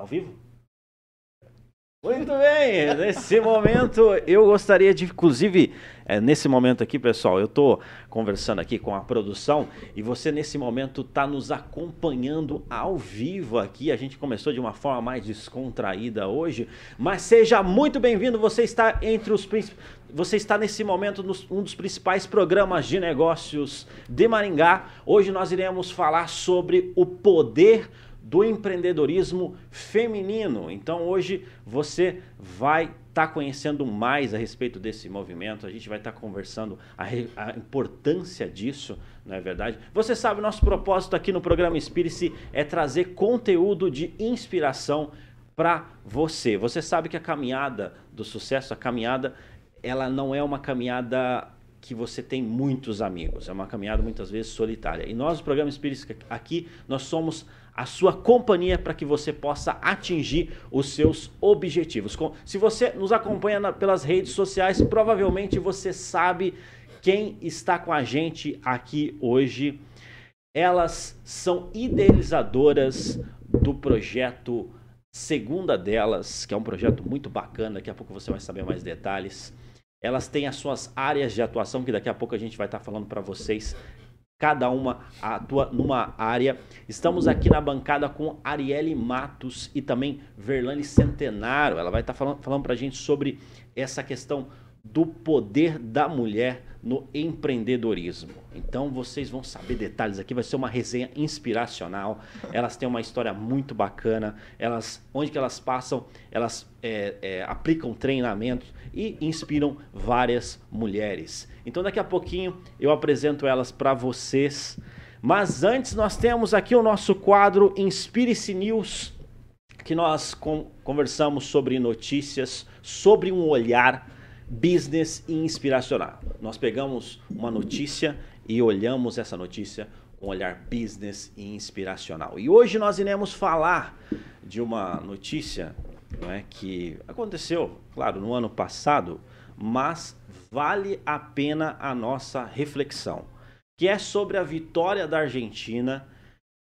ao vivo? Muito bem, nesse momento eu gostaria de, inclusive, é, nesse momento aqui, pessoal, eu estou conversando aqui com a produção e você nesse momento está nos acompanhando ao vivo aqui. A gente começou de uma forma mais descontraída hoje, mas seja muito bem-vindo. Você está entre os você está nesse momento nos um dos principais programas de negócios de Maringá. Hoje nós iremos falar sobre o poder do empreendedorismo feminino. Então hoje você vai estar tá conhecendo mais a respeito desse movimento, a gente vai estar tá conversando a, a, importância disso, não é verdade? Você sabe, nosso propósito aqui no programa Inspire-se é trazer conteúdo de inspiração para você. Você sabe que a caminhada do sucesso, a caminhada, ela não é uma caminhada que você tem muitos amigos, é uma caminhada muitas vezes solitária. E nós, no programa Espírita aqui, nós somos a sua companhia para que você possa atingir os seus objetivos. Se você nos acompanha na, pelas redes sociais, provavelmente você sabe quem está com a gente aqui hoje. Elas são idealizadoras do projeto Segunda Delas, que é um projeto muito bacana, daqui a pouco você vai saber mais detalhes. Elas têm as suas áreas de atuação, que daqui a pouco a gente vai estar falando para vocês cada uma atua numa área. Estamos aqui na bancada com Arielle Matos e também Verlane Centenário. Ela vai estar falando, falando para a gente sobre essa questão do poder da mulher no empreendedorismo. Então vocês vão saber detalhes aqui, vai ser uma resenha inspiracional. Elas têm uma história muito bacana. Elas, onde que elas passam, elas é, é, aplicam treinamentos e inspiram várias mulheres. Então daqui a pouquinho eu apresento elas para vocês. Mas antes nós temos aqui o nosso quadro Inspire-se News, que nós conversamos sobre notícias, sobre um olhar business e inspiracional. Nós pegamos uma notícia e olhamos essa notícia com um olhar business e inspiracional. E hoje nós iremos falar de uma notícia não é, que aconteceu, claro, no ano passado, mas vale a pena a nossa reflexão, que é sobre a vitória da Argentina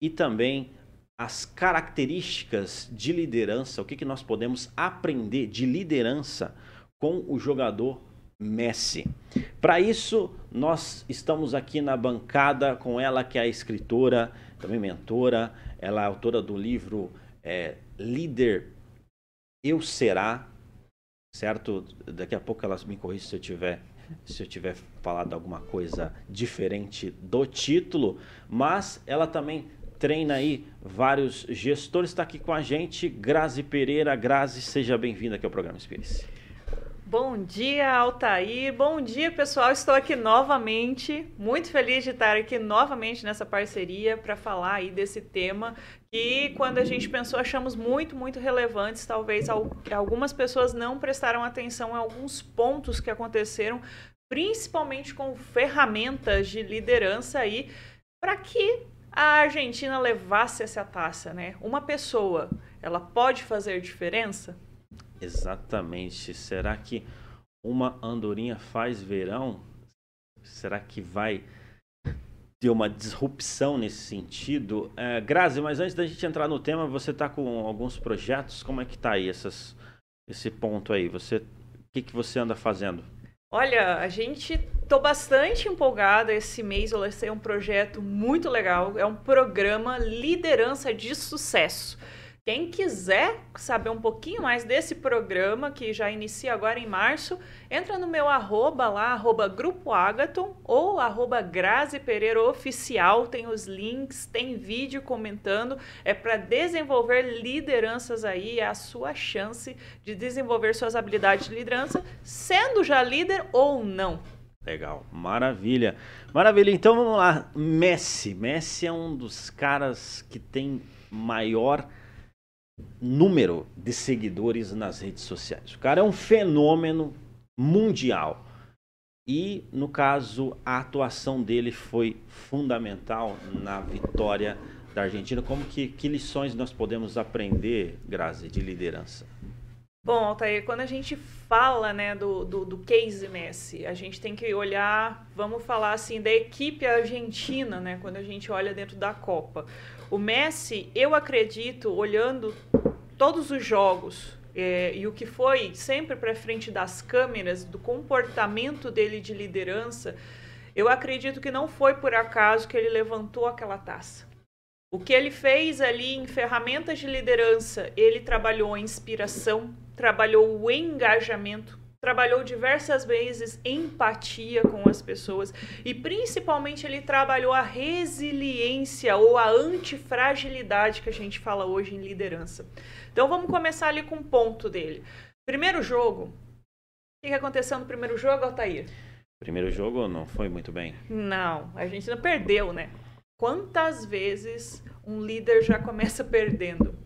e também as características de liderança, o que, que nós podemos aprender de liderança com o jogador Messi. Para isso, nós estamos aqui na bancada com ela, que é a escritora, também mentora, ela é autora do livro é, Líder Eu Será, certo? Daqui a pouco ela me corrige se eu tiver se eu tiver falado alguma coisa diferente do título, mas ela também treina aí vários gestores, está aqui com a gente, Grazi Pereira. Grazi, seja bem-vinda aqui ao programa Espírito. Bom dia, Altair. Bom dia, pessoal. Estou aqui novamente, muito feliz de estar aqui novamente nessa parceria para falar aí desse tema que quando a gente pensou achamos muito, muito relevantes. Talvez algumas pessoas não prestaram atenção em alguns pontos que aconteceram, principalmente com ferramentas de liderança aí, para que a Argentina levasse essa taça, né? Uma pessoa, ela pode fazer diferença? Exatamente. Será que uma andorinha faz verão? Será que vai ter uma disrupção nesse sentido? É, Grazi, mas antes da gente entrar no tema, você está com alguns projetos? Como é que está aí essas, esse ponto aí? Você, o que, que você anda fazendo? Olha, a gente tô bastante empolgada esse mês. Eu lancei um projeto muito legal. É um programa Liderança de Sucesso. Quem quiser saber um pouquinho mais desse programa, que já inicia agora em março, entra no meu arroba lá, arroba Grupo Agaton ou arroba Grazi Pereira Oficial, tem os links, tem vídeo comentando, é para desenvolver lideranças aí, é a sua chance de desenvolver suas habilidades de liderança, sendo já líder ou não. Legal, maravilha. Maravilha, então vamos lá. Messi. Messi é um dos caras que tem maior número de seguidores nas redes sociais. O cara é um fenômeno mundial. E, no caso, a atuação dele foi fundamental na vitória da Argentina. Como que, que lições nós podemos aprender, Grazi, de liderança? Bom, Altair, quando a gente fala né, do, do, do, case Messi, a gente tem que olhar, vamos falar assim, da equipe argentina, né, quando a gente olha dentro da Copa. O Messi, eu acredito, olhando todos os jogos é, e o que foi sempre para frente das câmeras, do comportamento dele de liderança, eu acredito que não foi por acaso que ele levantou aquela taça. O que ele fez ali em ferramentas de liderança, ele trabalhou a inspiração, trabalhou o engajamento, trabalhou diversas vezes empatia com as pessoas e principalmente ele trabalhou a resiliência ou a antifragilidade que a gente fala hoje em liderança. Então vamos começar ali com o ponto dele. Primeiro jogo. O que aconteceu no primeiro jogo, Altair? Primeiro jogo não foi muito bem. Não, a gente não perdeu, né? Quantas vezes um líder já começa perdendo?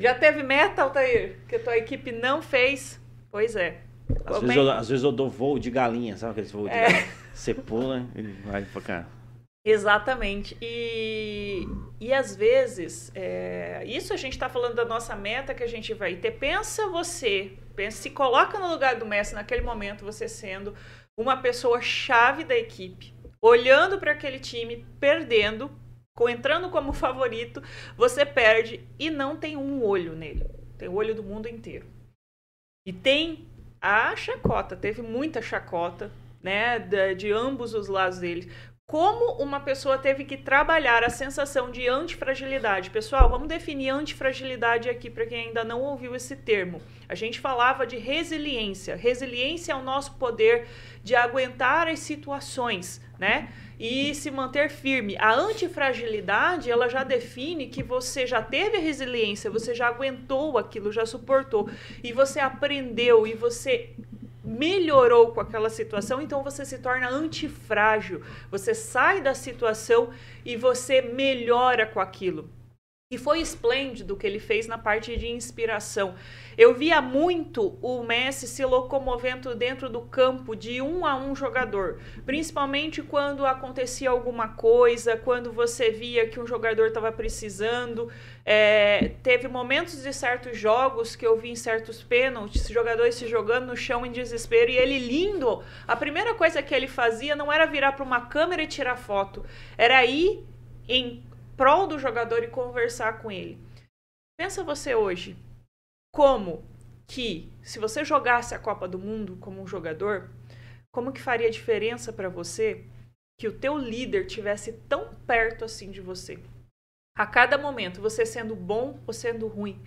Já teve meta, Altair, que a tua equipe não fez? Pois é. Às, vezes eu, às vezes eu, dou voo de galinha, sabe aqueles voos de é. galinha? Você pula e vai pra cá. Exatamente. E, e às vezes, é, isso a gente está falando da nossa meta que a gente vai ter. Pensa você, pensa, se coloca no lugar do mestre naquele momento, você sendo uma pessoa chave da equipe, olhando para aquele time, perdendo, entrando como favorito, você perde e não tem um olho nele. Tem o olho do mundo inteiro. E tem a chacota, teve muita chacota, né, de, de ambos os lados dele como uma pessoa teve que trabalhar a sensação de antifragilidade. Pessoal, vamos definir antifragilidade aqui para quem ainda não ouviu esse termo. A gente falava de resiliência. Resiliência é o nosso poder de aguentar as situações, né? E se manter firme. A antifragilidade, ela já define que você já teve resiliência, você já aguentou aquilo, já suportou, e você aprendeu e você melhorou com aquela situação, então você se torna antifrágil. Você sai da situação e você melhora com aquilo. E foi esplêndido o que ele fez na parte de inspiração. Eu via muito o Messi se locomovendo dentro do campo de um a um jogador, principalmente quando acontecia alguma coisa, quando você via que um jogador estava precisando. É, teve momentos de certos jogos que eu vi em certos pênaltis, jogadores se jogando no chão em desespero e ele lindo. A primeira coisa que ele fazia não era virar para uma câmera e tirar foto, era ir em prol do jogador e conversar com ele. Pensa você hoje, como que se você jogasse a Copa do Mundo como um jogador, como que faria diferença para você que o teu líder tivesse tão perto assim de você? A cada momento, você sendo bom ou sendo ruim,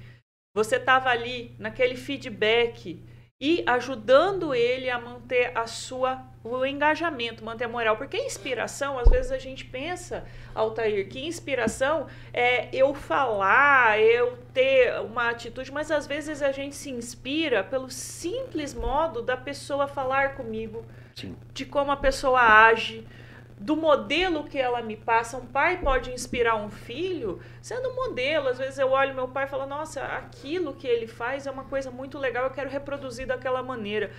você estava ali naquele feedback e ajudando ele a manter a sua o engajamento, manter a moral, porque inspiração, às vezes a gente pensa, Altair, que inspiração é eu falar, eu ter uma atitude, mas às vezes a gente se inspira pelo simples modo da pessoa falar comigo, Sim. de como a pessoa age, do modelo que ela me passa. Um pai pode inspirar um filho sendo modelo. Às vezes eu olho meu pai e falo, nossa, aquilo que ele faz é uma coisa muito legal, eu quero reproduzir daquela maneira.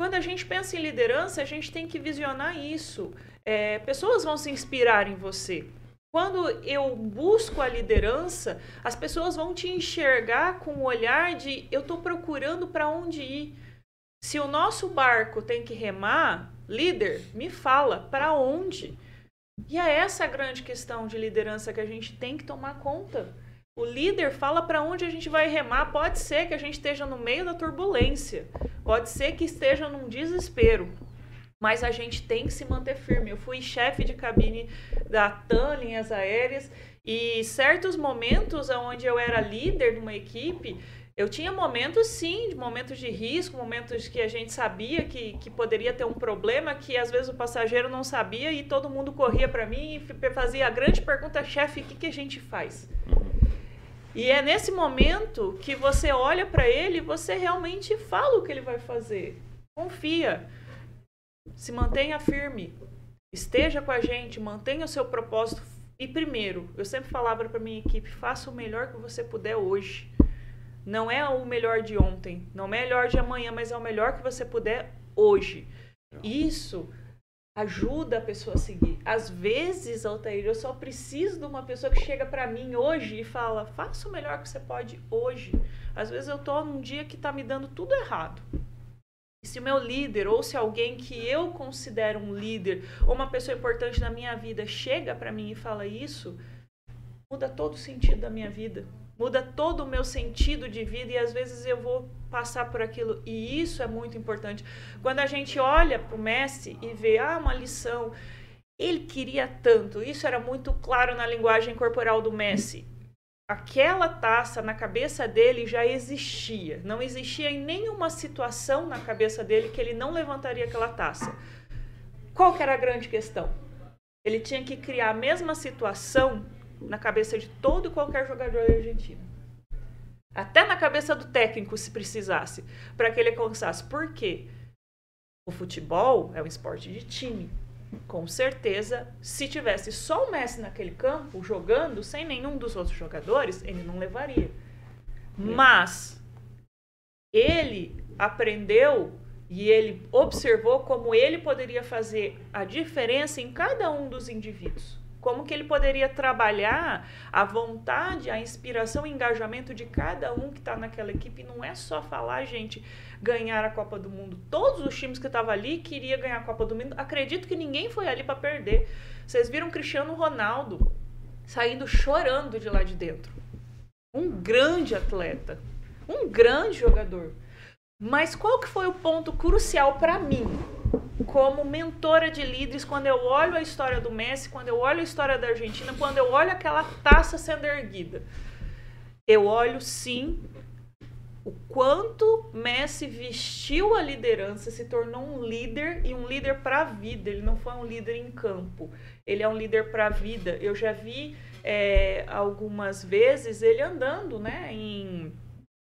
Quando a gente pensa em liderança, a gente tem que visionar isso. É, pessoas vão se inspirar em você. Quando eu busco a liderança, as pessoas vão te enxergar com o olhar de eu estou procurando para onde ir. Se o nosso barco tem que remar, líder, me fala para onde. E é essa a grande questão de liderança que a gente tem que tomar conta. O líder fala para onde a gente vai remar. Pode ser que a gente esteja no meio da turbulência, pode ser que esteja num desespero, mas a gente tem que se manter firme. Eu fui chefe de cabine da TAM, linhas aéreas, e certos momentos onde eu era líder de uma equipe, eu tinha momentos, sim, momentos de risco, momentos que a gente sabia que, que poderia ter um problema, que às vezes o passageiro não sabia e todo mundo corria para mim e fazia a grande pergunta, chefe, o que, que a gente faz? E é nesse momento que você olha para ele e você realmente fala o que ele vai fazer. Confia. Se mantenha firme. Esteja com a gente, mantenha o seu propósito. E primeiro, eu sempre falava para minha equipe, faça o melhor que você puder hoje. Não é o melhor de ontem, não é o melhor de amanhã, mas é o melhor que você puder hoje. Isso ajuda a pessoa a seguir. Às vezes, Altair, eu só preciso de uma pessoa que chega para mim hoje e fala: faça o melhor que você pode hoje. Às vezes eu tô num dia que tá me dando tudo errado. E se o meu líder, ou se alguém que eu considero um líder, ou uma pessoa importante na minha vida, chega para mim e fala isso, muda todo o sentido da minha vida. Muda todo o meu sentido de vida e às vezes eu vou passar por aquilo. E isso é muito importante. Quando a gente olha para o Messi e vê, ah, uma lição, ele queria tanto. Isso era muito claro na linguagem corporal do Messi. Aquela taça na cabeça dele já existia. Não existia em nenhuma situação na cabeça dele que ele não levantaria aquela taça. Qual que era a grande questão? Ele tinha que criar a mesma situação na cabeça de todo e qualquer jogador argentino. Até na cabeça do técnico, se precisasse, para que ele alcançasse. Por quê? O futebol é um esporte de time. Com certeza, se tivesse só o Messi naquele campo, jogando, sem nenhum dos outros jogadores, ele não levaria. Mas ele aprendeu e ele observou como ele poderia fazer a diferença em cada um dos indivíduos. Como que ele poderia trabalhar a vontade, a inspiração e engajamento de cada um que está naquela equipe. Não é só falar, gente, ganhar a Copa do Mundo. Todos os times que estavam ali queriam ganhar a Copa do Mundo. Acredito que ninguém foi ali para perder. Vocês viram Cristiano Ronaldo saindo chorando de lá de dentro. Um grande atleta, um grande jogador. Mas qual que foi o ponto crucial para mim? Como mentora de líderes, quando eu olho a história do Messi, quando eu olho a história da Argentina, quando eu olho aquela taça sendo erguida, eu olho sim o quanto Messi vestiu a liderança, se tornou um líder e um líder para a vida. Ele não foi um líder em campo, ele é um líder para a vida. Eu já vi é, algumas vezes ele andando, né, em,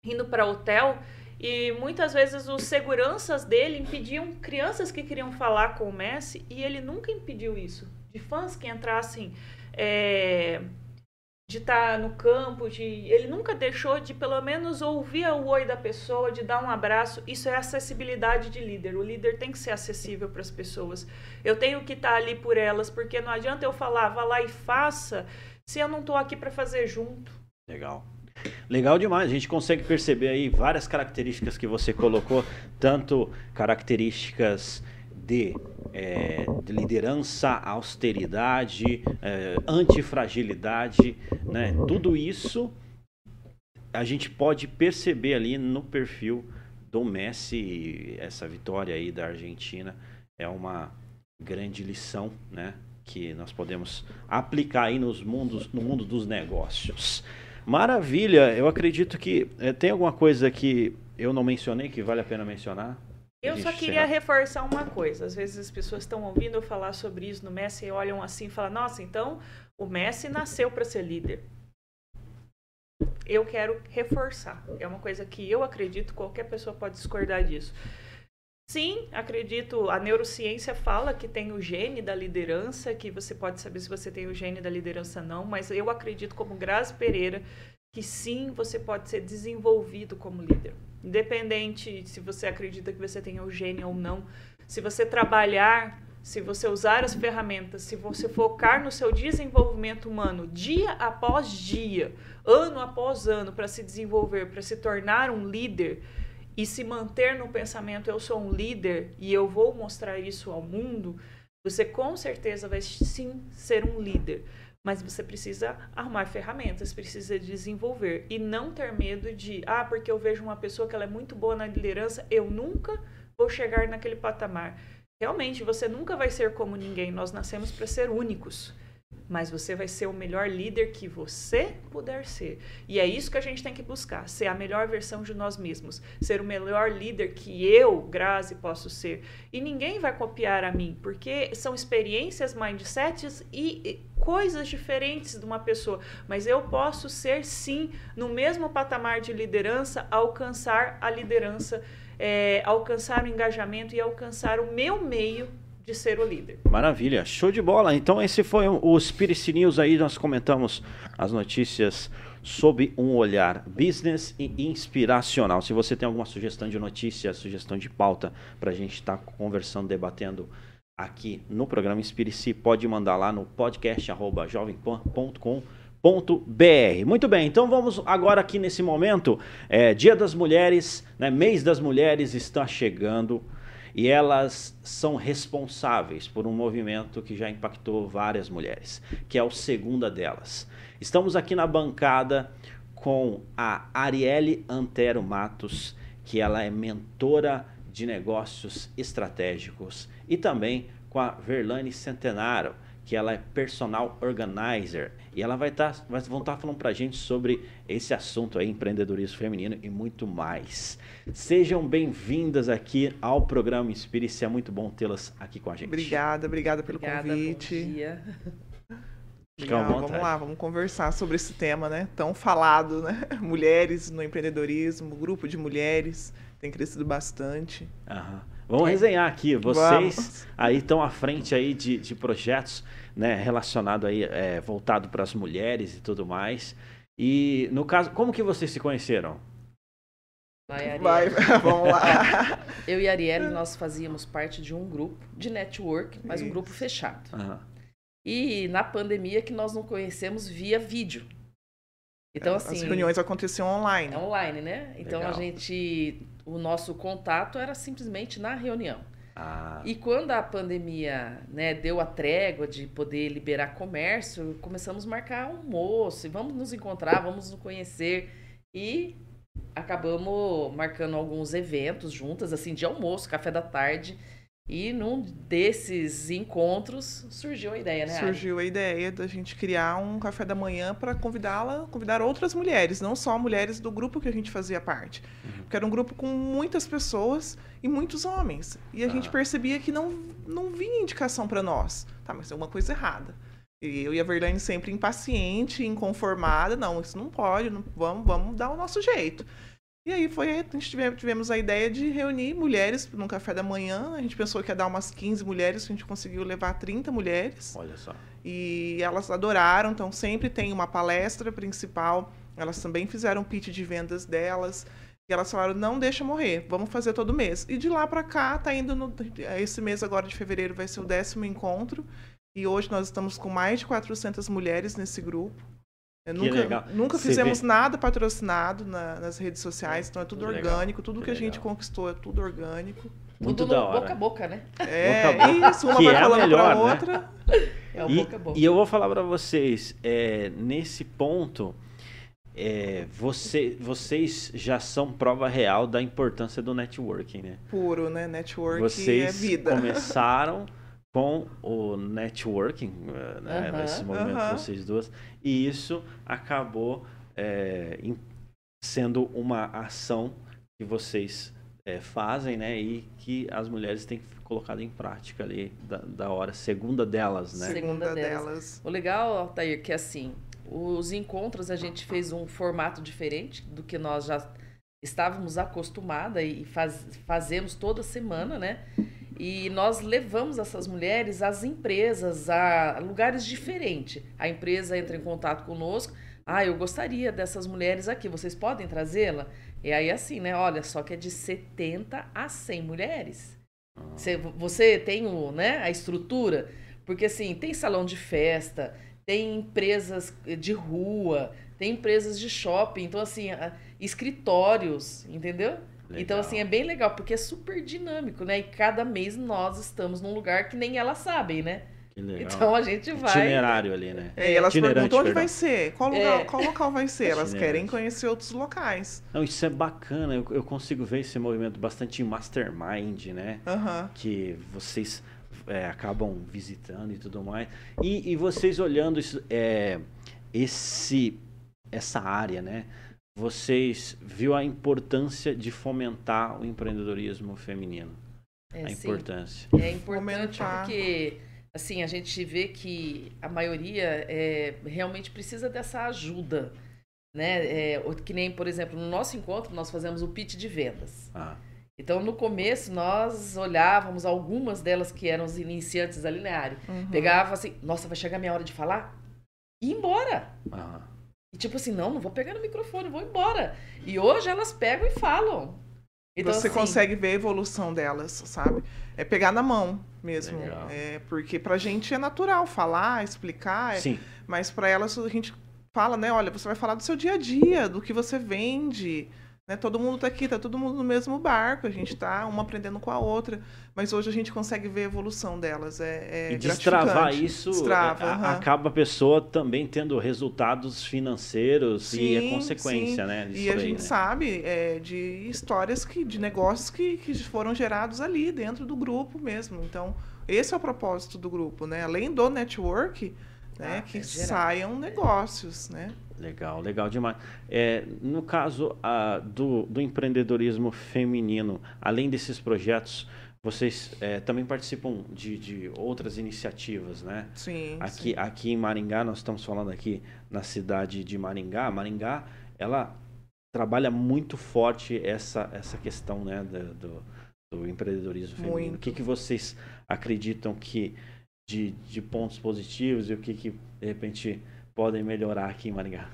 indo para hotel e muitas vezes os seguranças dele impediam crianças que queriam falar com o Messi e ele nunca impediu isso. De fãs que entrassem é, de estar tá no campo, de ele nunca deixou de pelo menos ouvir o oi da pessoa, de dar um abraço. Isso é acessibilidade de líder. O líder tem que ser acessível para as pessoas. Eu tenho que estar tá ali por elas, porque não adianta eu falar, vá lá e faça, se eu não estou aqui para fazer junto. Legal. Legal demais, a gente consegue perceber aí várias características que você colocou, tanto características de, é, de liderança, austeridade, é, antifragilidade, né? tudo isso a gente pode perceber ali no perfil do Messi, essa vitória aí da Argentina é uma grande lição, né? Que nós podemos aplicar aí nos mundos, no mundo dos negócios. Maravilha, eu acredito que é, tem alguma coisa que eu não mencionei que vale a pena mencionar? Eu só queria reforçar uma coisa. Às vezes as pessoas estão ouvindo eu falar sobre isso no Messi e olham assim e falam: Nossa, então o Messi nasceu para ser líder. Eu quero reforçar. É uma coisa que eu acredito, qualquer pessoa pode discordar disso. Sim, acredito. A neurociência fala que tem o gene da liderança, que você pode saber se você tem o gene da liderança não, mas eu acredito, como Grazi Pereira, que sim, você pode ser desenvolvido como líder. Independente se você acredita que você tem o gene ou não, se você trabalhar, se você usar as ferramentas, se você focar no seu desenvolvimento humano dia após dia, ano após ano, para se desenvolver, para se tornar um líder e se manter no pensamento eu sou um líder e eu vou mostrar isso ao mundo, você com certeza vai sim ser um líder. Mas você precisa arrumar ferramentas, precisa desenvolver e não ter medo de, ah, porque eu vejo uma pessoa que ela é muito boa na liderança, eu nunca vou chegar naquele patamar. Realmente, você nunca vai ser como ninguém. Nós nascemos para ser únicos mas você vai ser o melhor líder que você puder ser. E é isso que a gente tem que buscar, ser a melhor versão de nós mesmos, ser o melhor líder que eu, Grazi, posso ser. E ninguém vai copiar a mim, porque são experiências, mindsets e coisas diferentes de uma pessoa, mas eu posso ser sim no mesmo patamar de liderança, alcançar a liderança, é, alcançar o engajamento e alcançar o meu meio de ser o líder. Maravilha, show de bola. Então esse foi o Spirit News aí, nós comentamos as notícias sob um olhar business e inspiracional. Se você tem alguma sugestão de notícia, sugestão de pauta para a gente estar tá conversando, debatendo aqui no programa Inspire-se, pode mandar lá no podcast@jovempan.com.br. Muito bem, então vamos agora aqui nesse momento, é, Dia das Mulheres, né, mês das mulheres está chegando e elas são responsáveis por um movimento que já impactou várias mulheres, que é o Segunda Delas. Estamos aqui na bancada com a Arielle Antero Matos, que ela é mentora de negócios estratégicos, e também com a Verlane Centenaro, que ela é personal organizer, e ela vai estar, tá, vão estar tá falando para a gente sobre esse assunto aí, empreendedorismo feminino e muito mais. Sejam bem-vindas aqui ao programa Inspire-se, é muito bom tê-las aqui com a gente. Obrigada, obrigada pelo obrigada, convite. Bom dia. Legal, vamos lá, vamos conversar sobre esse tema, né? Tão falado, né? Mulheres no empreendedorismo, grupo de mulheres tem crescido bastante. Aham. Vamos é. resenhar aqui. Vocês Vamos. aí estão à frente aí de, de projetos, né, relacionado aí, é, voltado para as mulheres e tudo mais. E no caso, como que vocês se conheceram? Vai, Vai vamos lá. Eu e a Arielle, nós fazíamos parte de um grupo de network, mas Isso. um grupo fechado. Uhum. E na pandemia que nós não conhecemos via vídeo. Então, assim. As reuniões aconteciam online. É online, né? Então Legal. a gente. O nosso contato era simplesmente na reunião. Ah. E quando a pandemia né, deu a trégua de poder liberar comércio, começamos a marcar almoço, e vamos nos encontrar, vamos nos conhecer. E acabamos marcando alguns eventos juntas, assim, de almoço, café da tarde. E num desses encontros surgiu a ideia, né? Surgiu a ideia da gente criar um café da manhã para convidá-la, convidar outras mulheres, não só mulheres do grupo que a gente fazia parte. Uhum. Porque era um grupo com muitas pessoas e muitos homens. E a ah. gente percebia que não, não vinha indicação para nós. Tá, mas tem alguma coisa errada. E eu e a Verlaine sempre impaciente, inconformada. Não, isso não pode, não, vamos, vamos dar o nosso jeito. E aí foi, a gente tivemos a ideia de reunir mulheres num café da manhã. A gente pensou que ia dar umas 15 mulheres, a gente conseguiu levar 30 mulheres. Olha só. E elas adoraram, então sempre tem uma palestra principal. Elas também fizeram pitch de vendas delas. E elas falaram, não deixa morrer, vamos fazer todo mês. E de lá para cá, tá indo no, esse mês agora de fevereiro vai ser o décimo encontro. E hoje nós estamos com mais de 400 mulheres nesse grupo. Nunca, nunca fizemos vê... nada patrocinado na, nas redes sociais, então é tudo orgânico, tudo que, que a gente conquistou é tudo orgânico. Muito tudo da hora. boca a boca, né? É, boca boca. isso, uma que vai é falando melhor, pra né? outra. É o e, boca a boca. E eu vou falar para vocês, é, nesse ponto, é, você, vocês já são prova real da importância do networking, né? Puro, né? Networking vocês é vida. começaram com o networking, eh, né, uhum, nesse momento uhum. vocês duas, e isso acabou é, sendo uma ação que vocês é, fazem, né, e que as mulheres têm colocado em prática ali da, da hora segunda delas, né? Segunda delas. O legal, Altair, que assim, os encontros a gente fez um formato diferente do que nós já estávamos acostumadas e faz, fazemos toda semana, né? E nós levamos essas mulheres às empresas, a lugares diferentes. A empresa entra em contato conosco. Ah, eu gostaria dessas mulheres aqui, vocês podem trazê-la? E aí, assim, né? Olha, só que é de 70 a 100 mulheres. Você, você tem o, né, a estrutura, porque assim, tem salão de festa, tem empresas de rua, tem empresas de shopping, então assim, escritórios, entendeu? Legal. Então, assim, é bem legal, porque é super dinâmico, né? E cada mês nós estamos num lugar que nem elas sabem, né? Que legal. Então a gente vai. Itinerário ali, né? É, elas perguntam onde perdão. vai ser, qual, lugar, é. qual local vai ser. Elas querem conhecer outros locais. Não, isso é bacana. Eu, eu consigo ver esse movimento bastante mastermind, né? Uhum. Que vocês é, acabam visitando e tudo mais. E, e vocês olhando isso, é, esse, essa área, né? Vocês viu a importância de fomentar o empreendedorismo feminino? É, a sim. importância. É importante fomentar. porque assim a gente vê que a maioria é, realmente precisa dessa ajuda, né? É, que nem por exemplo no nosso encontro nós fazemos o pitch de vendas. Ah. Então, no começo, nós olhávamos algumas delas que eram os iniciantes ali na área. Uhum. Pegava assim, nossa, vai chegar a minha hora de falar? E ir embora. Ah. E tipo assim, não, não vou pegar no microfone, vou embora. E hoje elas pegam e falam. Então, você assim... consegue ver a evolução delas, sabe? É pegar na mão mesmo. É, porque pra gente é natural falar, explicar, é, Sim. mas para elas a gente fala, né? Olha, você vai falar do seu dia a dia, do que você vende, né? Todo mundo está aqui, está todo mundo no mesmo barco, a gente está uma aprendendo com a outra, mas hoje a gente consegue ver a evolução delas. É, é e destravar isso, Destrava, é, uhum. acaba a pessoa também tendo resultados financeiros sim, e a consequência, sim. né? E a gente né? sabe é, de histórias que, de negócios que, que foram gerados ali dentro do grupo mesmo. Então, esse é o propósito do grupo, né? Além do network, né? Ah, que é saiam negócios, né? Legal, legal demais. É, no caso a, do, do empreendedorismo feminino, além desses projetos, vocês é, também participam de, de, outras iniciativas, né? Sim aqui, sim. aqui em Maringá, nós estamos falando aqui na cidade de Maringá. Maringá, ela trabalha muito forte essa, essa questão né, do, do, do empreendedorismo feminino. Muito. O que, que vocês acreditam que de, de pontos positivos e o que, que de repente podem melhorar aqui em Maringá?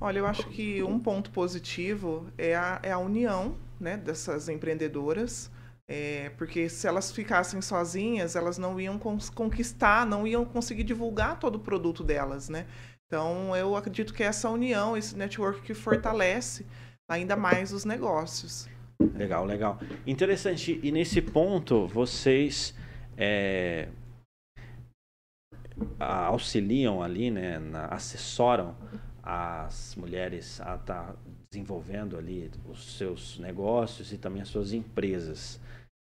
Olha, eu acho que um ponto positivo é a, é a união né, dessas empreendedoras, é, porque se elas ficassem sozinhas, elas não iam conquistar, não iam conseguir divulgar todo o produto delas, né? Então, eu acredito que é essa união, esse network que fortalece ainda mais os negócios. Legal, legal. Interessante. E nesse ponto, vocês é, auxiliam ali, né, na, assessoram as mulheres a estar tá desenvolvendo ali os seus negócios e também as suas empresas.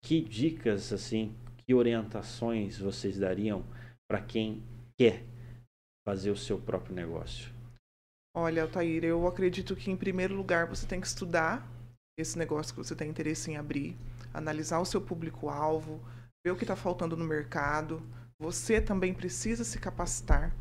Que dicas, assim, que orientações vocês dariam para quem quer fazer o seu próprio negócio? Olha, Altair, eu acredito que em primeiro lugar você tem que estudar esse negócio que você tem interesse em abrir, analisar o seu público-alvo, ver o que está faltando no mercado, você também precisa se capacitar.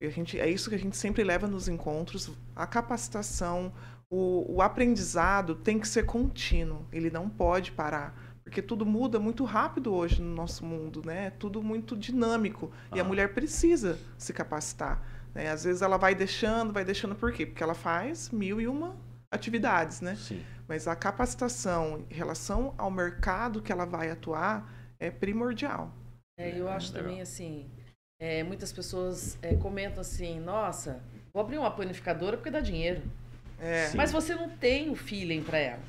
A gente, é isso que a gente sempre leva nos encontros. A capacitação, o, o aprendizado tem que ser contínuo. Ele não pode parar porque tudo muda muito rápido hoje no nosso mundo, né? É tudo muito dinâmico ah. e a ah. mulher precisa se capacitar. Né? Às vezes ela vai deixando, vai deixando por quê? Porque ela faz mil e uma atividades, né? Sim. Mas a capacitação em relação ao mercado que ela vai atuar é primordial. É, eu acho Legal. também assim, é, muitas pessoas é, comentam assim, nossa, vou abrir uma planificadora porque dá dinheiro. É. Mas você não tem o feeling para ela.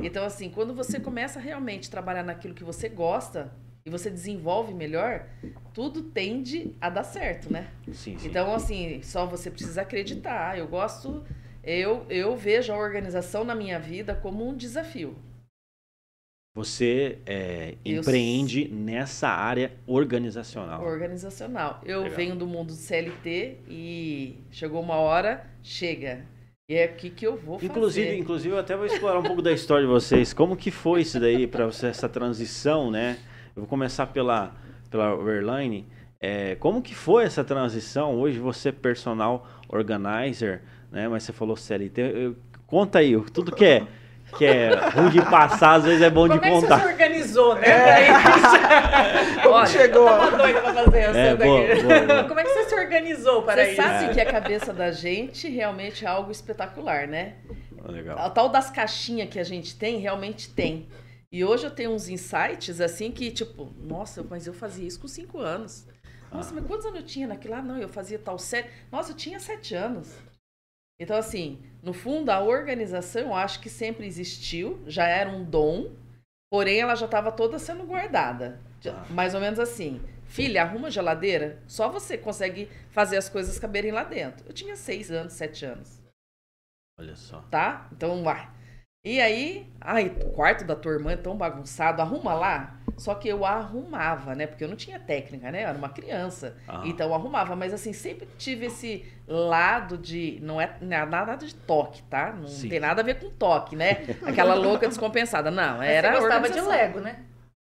Então, assim, quando você começa a realmente trabalhar naquilo que você gosta e você desenvolve melhor, tudo tende a dar certo, né? Sim, sim. Então, assim, só você precisa acreditar. Eu gosto, eu, eu vejo a organização na minha vida como um desafio. Você é, empreende eu... nessa área organizacional. Organizacional. Eu Legal. venho do mundo do CLT e chegou uma hora, chega. E é aqui que eu vou fazer. Inclusive, inclusive, eu até vou explorar um pouco da história de vocês. Como que foi isso daí para você, essa transição, né? Eu vou começar pela, pela Airline. É, como que foi essa transição? Hoje você é personal organizer, né? Mas você falou CLT. Eu, conta aí, tudo que é que é ruim de passar, às vezes é bom Como de contar. Como é que você se organizou, né? É. Como Olha, chegou? Eu doida pra fazer essa é, boa, boa, boa. Como é que você se organizou para você isso? Você sabe é. que a cabeça da gente realmente é algo espetacular, né? Legal. A tal das caixinhas que a gente tem, realmente tem. E hoje eu tenho uns insights assim que, tipo, nossa, mas eu fazia isso com cinco anos. Nossa, ah. mas quantos anos eu tinha naquilo? Ah, não, eu fazia tal sete. Nossa, eu tinha sete anos. Então, assim, no fundo, a organização eu acho que sempre existiu, já era um dom, porém ela já estava toda sendo guardada. Ah. Mais ou menos assim. Filha, arruma a geladeira, só você consegue fazer as coisas caberem lá dentro. Eu tinha seis anos, sete anos. Olha só. Tá? Então vai. E aí, ai, o quarto da tua irmã é tão bagunçado, arruma lá. Só que eu arrumava, né? Porque eu não tinha técnica, né? Eu era uma criança. Ah. Então eu arrumava. Mas assim, sempre tive esse lado de. Não é, nada de toque, tá? Não Sim. tem nada a ver com toque, né? Aquela louca descompensada. Não, era. Você gostava de Lego, né?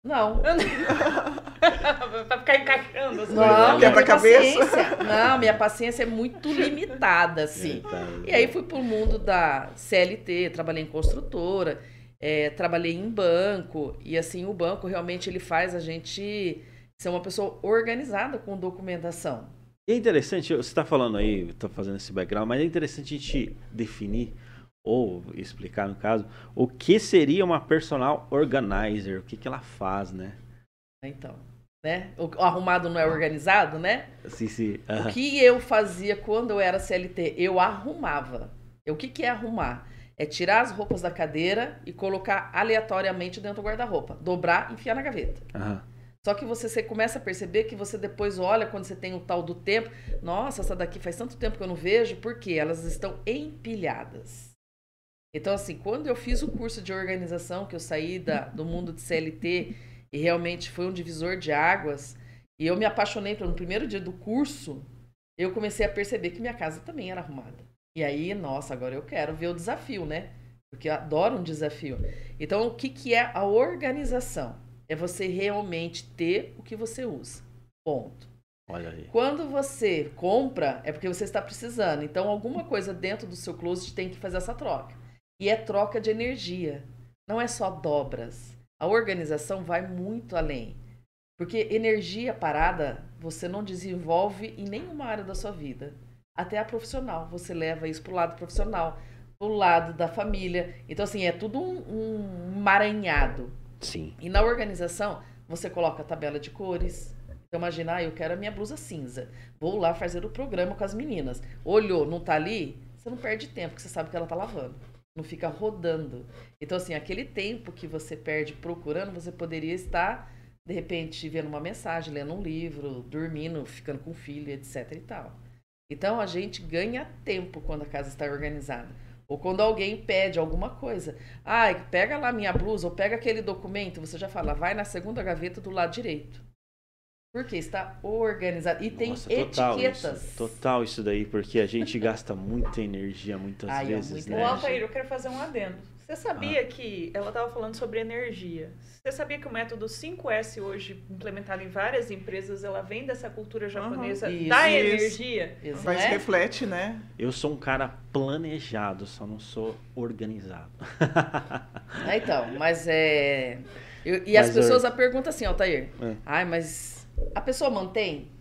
Não. pra ficar encaixando as não, coisas. Quebra cabeça. Não, minha paciência é muito limitada, assim. E aí fui pro mundo da CLT, trabalhei em construtora, é, trabalhei em banco. E assim, o banco realmente ele faz a gente ser uma pessoa organizada com documentação. É interessante, você está falando aí, está fazendo esse background, mas é interessante a gente definir ou explicar no caso, o que seria uma personal organizer, o que, que ela faz, né? Então, né? O o arrumado não é organizado, né? Sim, sim. O aham. que eu fazia quando eu era CLT? Eu arrumava. O que, que é arrumar? É tirar as roupas da cadeira e colocar aleatoriamente dentro do guarda-roupa. Dobrar e enfiar na gaveta. Aham. Só que você, você começa a perceber que você depois olha quando você tem o tal do tempo. Nossa, essa daqui faz tanto tempo que eu não vejo, porque elas estão empilhadas. Então, assim, quando eu fiz o curso de organização, que eu saí da, do mundo de CLT e realmente foi um divisor de águas, e eu me apaixonei pelo primeiro dia do curso, eu comecei a perceber que minha casa também era arrumada. E aí, nossa, agora eu quero ver o desafio, né? Porque eu adoro um desafio. Então, o que, que é a organização? É você realmente ter o que você usa. Ponto. Olha aí. Quando você compra, é porque você está precisando. Então, alguma coisa dentro do seu closet tem que fazer essa troca. E é troca de energia. Não é só dobras. A organização vai muito além. Porque energia parada você não desenvolve em nenhuma área da sua vida. Até a profissional. Você leva isso para o lado profissional, para o lado da família. Então, assim, é tudo um, um maranhado. Sim. E na organização, você coloca a tabela de cores. Então, imagina, ah, eu quero a minha blusa cinza. Vou lá fazer o programa com as meninas. Olhou, não tá ali? Você não perde tempo, porque você sabe que ela tá lavando. Não fica rodando. Então, assim, aquele tempo que você perde procurando, você poderia estar, de repente, vendo uma mensagem, lendo um livro, dormindo, ficando com o filho, etc e tal. Então, a gente ganha tempo quando a casa está organizada. Ou quando alguém pede alguma coisa. Ah, pega lá minha blusa, ou pega aquele documento, você já fala, vai na segunda gaveta do lado direito. Porque está organizado. E tem Nossa, total etiquetas. Isso, total isso daí, porque a gente gasta muita energia muitas Ai, é vezes, muita né? Ô. Altair, eu quero fazer um adendo. Você sabia que ela estava falando sobre energia? Você sabia que o método 5S hoje, implementado em várias empresas, ela vem dessa cultura japonesa Isso. da Isso. energia? Isso, Mas né? reflete, né? Eu sou um cara planejado, só não sou organizado. É, então, mas é. eu- e Mas, as pessoas a perguntam assim, Altair. É. Ai, mas a pessoa mantém?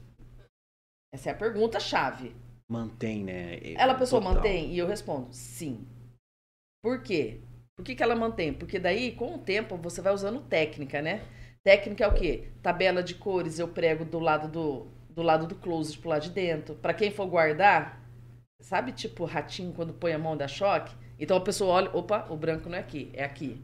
Essa é a pergunta chave. Mantém, né? Ela a pessoa Total. mantém? E eu respondo, sim. Por quê? Por que, que ela mantém? Porque daí, com o tempo, você vai usando técnica, né? Técnica é o quê? Tabela de cores eu prego do lado do, do lado do closet pro lado de dentro. Pra quem for guardar, sabe tipo ratinho quando põe a mão dá choque? Então a pessoa olha, opa, o branco não é aqui, é aqui.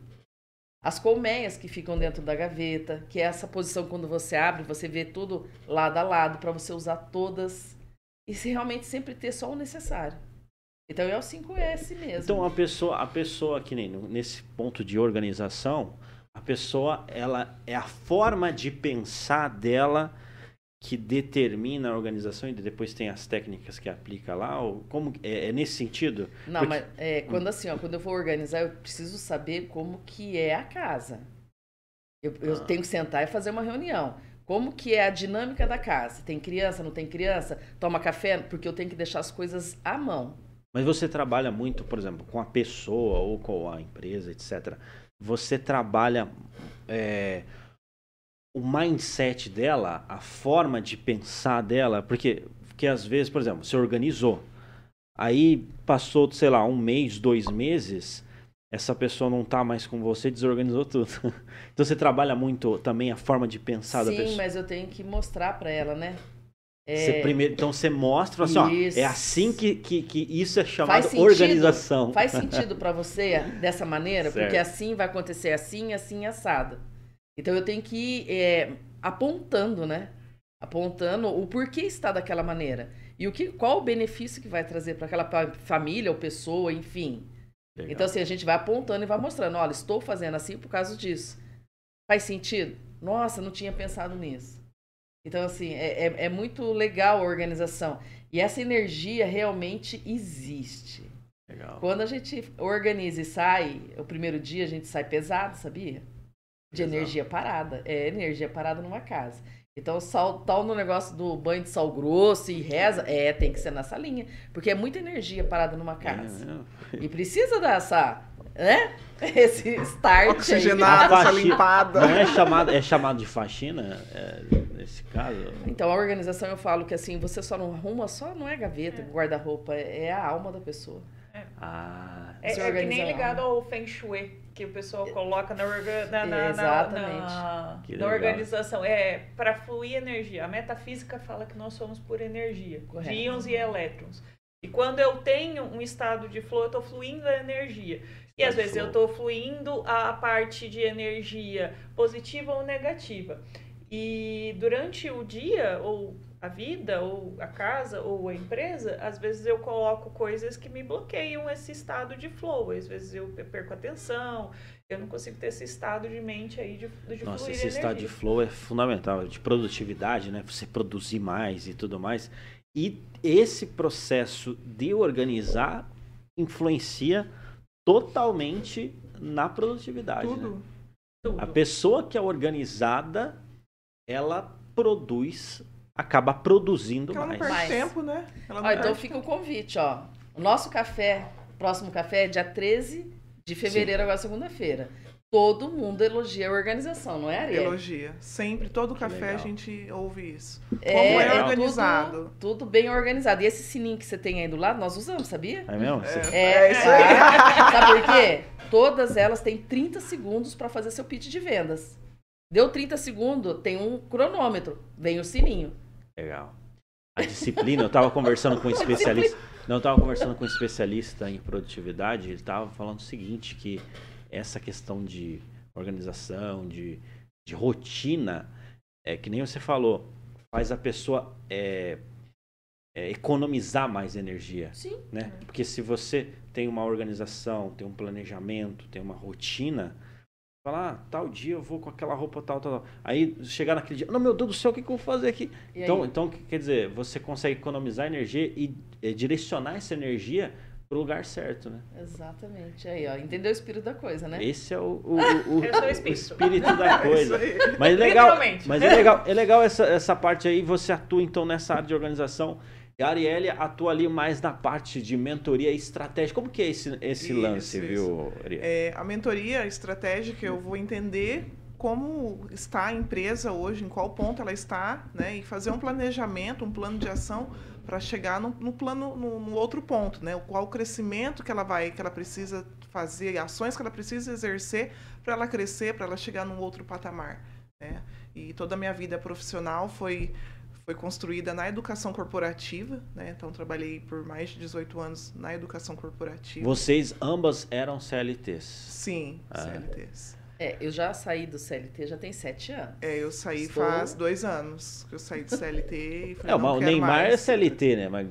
As colmeias que ficam dentro da gaveta, que é essa posição quando você abre, você vê tudo lado a lado para você usar todas e se realmente sempre ter só o necessário. Então é o 5S mesmo. Então a pessoa, a pessoa que nem nesse ponto de organização, a pessoa ela é a forma de pensar dela que determina a organização e depois tem as técnicas que aplica lá, ou como é, é nesse sentido? Não, Porque- mas é, quando assim, ó, quando eu vou organizar, eu preciso saber como que é a casa. Eu, eu Ah. tenho que sentar e fazer uma reunião. Como que é a dinâmica da casa? Tem criança, não tem criança? Toma café? Porque eu tenho que deixar as coisas à mão. Mas você trabalha muito, por exemplo, com a pessoa ou com a empresa, etc. Você trabalha é, o mindset dela, a forma de pensar dela, porque, porque às vezes, por exemplo, você organizou, aí passou, sei lá, um mês, dois meses, essa pessoa não tá mais com você, desorganizou tudo. Então você trabalha muito também a forma de pensar da Sim, pessoa. mas eu tenho que mostrar pra ela, né? Você primeiro, então você mostra, assim, ó, é assim que, que, que isso é chamado sentido? organização. Faz sentido pra você dessa maneira? Certo. Porque assim vai acontecer assim, assim, assado. Então eu tenho que ir é, apontando, né? Apontando o porquê está daquela maneira. E o que, qual o benefício que vai trazer para aquela família ou pessoa, enfim. Legal. Então, assim, a gente vai apontando e vai mostrando, olha, estou fazendo assim por causa disso. Faz sentido? Nossa, não tinha pensado nisso. Então, assim, é, é, é muito legal a organização. E essa energia realmente existe. Legal. Quando a gente organiza e sai, o primeiro dia a gente sai pesado, sabia? De Exato. energia parada. É energia parada numa casa. Então, sal, tal no negócio do banho de sal grosso e reza, é, tem que ser nessa linha. Porque é muita energia parada numa casa. É, E precisa dessa, né? Esse start. Oxigenada, A essa faxina- limpada. Não é chamado, é chamado de faxina, é, nesse caso? Então, a organização eu falo que assim, você só não arruma, só não é gaveta, guarda-roupa, é é a alma da pessoa. Ah, É, é que nem ligado ao Feng Shui, que o pessoal coloca na, orga- na, na- na- Exatamente. na- organização. É para fluir energia. A metafísica fala que nós somos por energia, Correto. de íons e elétrons. E quando eu tenho um estado de flow, eu estou fluindo a energia. E às vezes eu estou fluindo a parte de energia positiva ou negativa. E durante o dia, ou a vida, ou a casa, ou a empresa, às vezes eu coloco coisas que me bloqueiam esse estado de flow. Às vezes eu perco atenção, eu não consigo ter esse estado de mente aí de, de Nossa, esse estado de energia. flow é fundamental, de produtividade, né? Você produzir mais e tudo mais. E esse processo de organizar influencia totalmente na produtividade. Tudo. né? Tudo. A pessoa que é organizada, ela produz, acaba produzindo Porque ela não mais. perde Mais. tempo, né? Ela não Ó, então fica o convite, ó. O nosso café, próximo café é dia 13 de fevereiro, agora segunda-feira. Todo mundo elogia a organização, não é, Ariel? Elogia. Sempre, todo Que café legal. a gente ouve isso. É, Como é legal. organizado. Tudo, tudo bem organizado. E esse sininho que você tem aí do lado, nós usamos, sabia? É mesmo? Você- É, isso aí. Sabe por quê? Todas elas têm 30 segundos para fazer seu pitch de vendas. Deu 30 segundos, tem um cronômetro, vem o sininho. Legal. A disciplina, eu estava conversando com um especialista. Não, estava conversando com um especialista em produtividade, ele estava falando o seguinte, que essa questão de organização, de, de rotina, é que nem você falou, faz a pessoa é, é, economizar mais energia. Sim. né? Porque se você tem uma organização, tem um planejamento, tem uma rotina, fala, ah, tal dia eu vou com aquela roupa tal, tal, tal. Aí chegar naquele dia, não, meu Deus do céu, o que, que eu vou fazer aqui? E Então, aí? então, quer dizer, você consegue economizar energia e eh, direcionar essa energia para o lugar certo, né? Exatamente. Aí, ó. Entendeu o espírito da coisa, né? Esse é o, o, o- o- espírito. espírito da É coisa. Mas é legal, mas é legal, é legal essa, essa parte aí, você atua então nessa área de organização. E a Arielle atua ali mais na parte de mentoria e estratégia. Como que é esse, esse Isso, lance, isso. viu, Arielle? É, a mentoria estratégica, eu vou entender como está a empresa hoje, em qual ponto ela está, né? E fazer um planejamento, um plano de ação para chegar no, no plano, no, no outro ponto, né? Qual o crescimento que ela vai, que ela precisa fazer, ações que ela precisa exercer para ela crescer, para ela chegar num outro patamar, né? E toda a minha vida profissional foi foi construída na educação corporativa, né? Então trabalhei por mais de 18 anos na educação corporativa. Vocês ambas eram CLTs. Sim, Ah. CLTs. É, eu já saí do CLT já tem sete anos. É, eu saí Estou- faz dois anos que eu saí do CLT e falei, É, não mas o Neymar é mais. CLT, né? Mas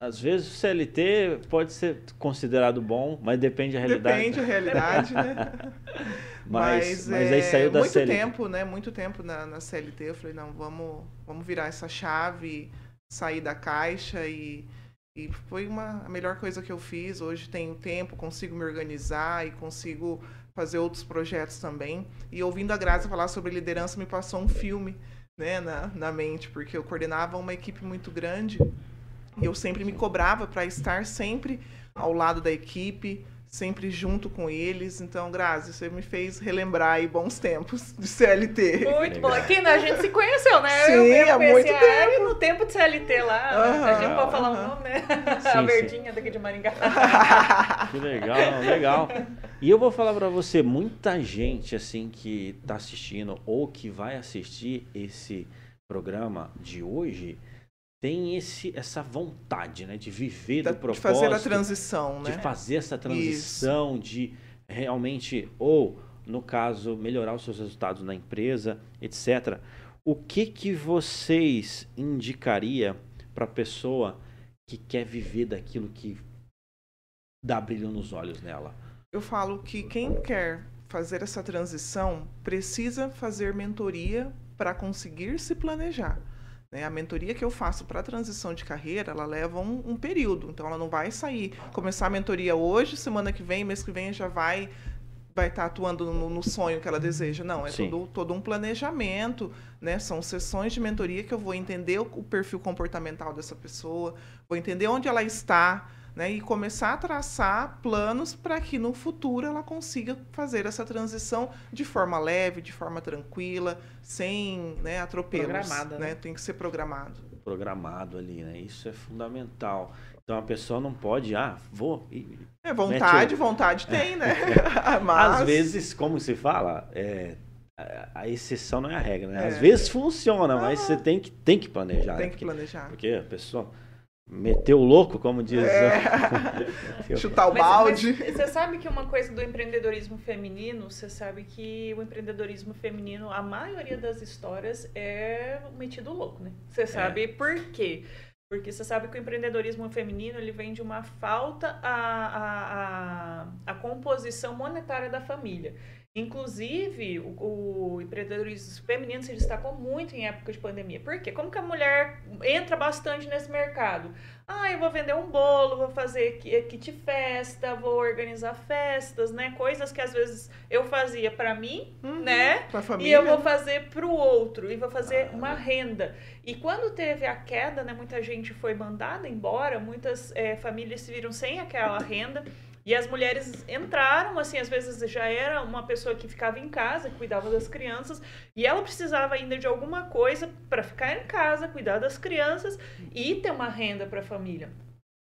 às vezes o CLT pode ser considerado bom, mas depende da realidade. Depende da realidade, né? Mas, mas, aí saiu da muito CLT. tempo, né? Muito tempo na, na CLT. Eu falei, não, vamos, vamos virar essa chave, sair da caixa e, e foi uma, a melhor coisa que eu fiz. Hoje tenho tempo, consigo me organizar e consigo fazer outros projetos também. E ouvindo a Graça falar sobre liderança, me passou um filme né, na, na mente, porque eu coordenava uma equipe muito grande e eu sempre me cobrava para estar sempre ao lado da equipe, sempre junto com eles. Então, Grazi, você me fez relembrar aí bons tempos de CLT. Muito bom. Aqui né, a gente se conheceu, né? Sim, eu, eu há conheci muito a Ari no tempo de CLT lá. a gente pode falar o aham. nome, né? Sim, a sim. Verdinha daqui de Maringá. Que legal, legal. E eu vou falar pra você, muita gente assim que tá assistindo ou que vai assistir esse programa de hoje tem esse essa vontade, né, de viver Da- do de propósito, fazer a transição, de né? fazer essa transição, de realmente ou no caso melhorar os seus resultados na empresa, etc. O que que vocês indicaria para pessoa que quer viver daquilo que dá brilho nos olhos nela? Eu falo que quem quer fazer essa transição precisa fazer mentoria para conseguir se planejar. Né? A mentoria que eu faço para a transição de carreira, ela leva um, um período. Então, ela não vai sair, começar a mentoria hoje, semana que vem, mês que vem já vai vai estar atuando no, no sonho que ela deseja. Não, é Sim. todo, todo um planejamento, né? São sessões de mentoria que eu vou entender o, o perfil comportamental dessa pessoa, vou entender onde ela está, né? E começar a traçar planos para que no futuro ela consiga fazer essa transição de forma leve, de forma tranquila, sem né, atropelos. Programada, né? né? Tem que ser programado. programado ali, né? Isso é fundamental. Então a pessoa não pode, ah, vou. E, é vontade, vontade tem, né? Mas... Às vezes, como se fala, é, a exceção não é a regra, né? Às é. vezes funciona, mas você tem que, tem que planejar. Tem né? que planejar. Porque a pessoa meteu o louco, como diz. É. Chutar o balde. Mas, mas você sabe que uma coisa do empreendedorismo feminino, você sabe que o empreendedorismo feminino, a maioria das histórias é metido louco, né? Você sabe é. por quê? Porque você sabe que o empreendedorismo feminino ele vem de uma falta à, à, à, à composição monetária da família. Inclusive, o, o, empreendedorismo feminino se destacou muito em época de pandemia. Por quê? Como que a mulher entra bastante nesse mercado? Ah, eu vou vender um bolo, vou fazer kit festa, vou organizar festas, né? Coisas que às vezes eu fazia para mim, uhum, né? Pra família. E eu vou fazer para o outro e vou fazer ah. uma renda. E quando teve a queda, né? Muita gente foi mandada embora, muitas é, famílias se viram sem aquela renda. E as mulheres entraram, assim, às vezes já era uma pessoa que ficava em casa, cuidava das crianças, e ela precisava ainda de alguma coisa para ficar em casa, cuidar das crianças e ter uma renda para a família.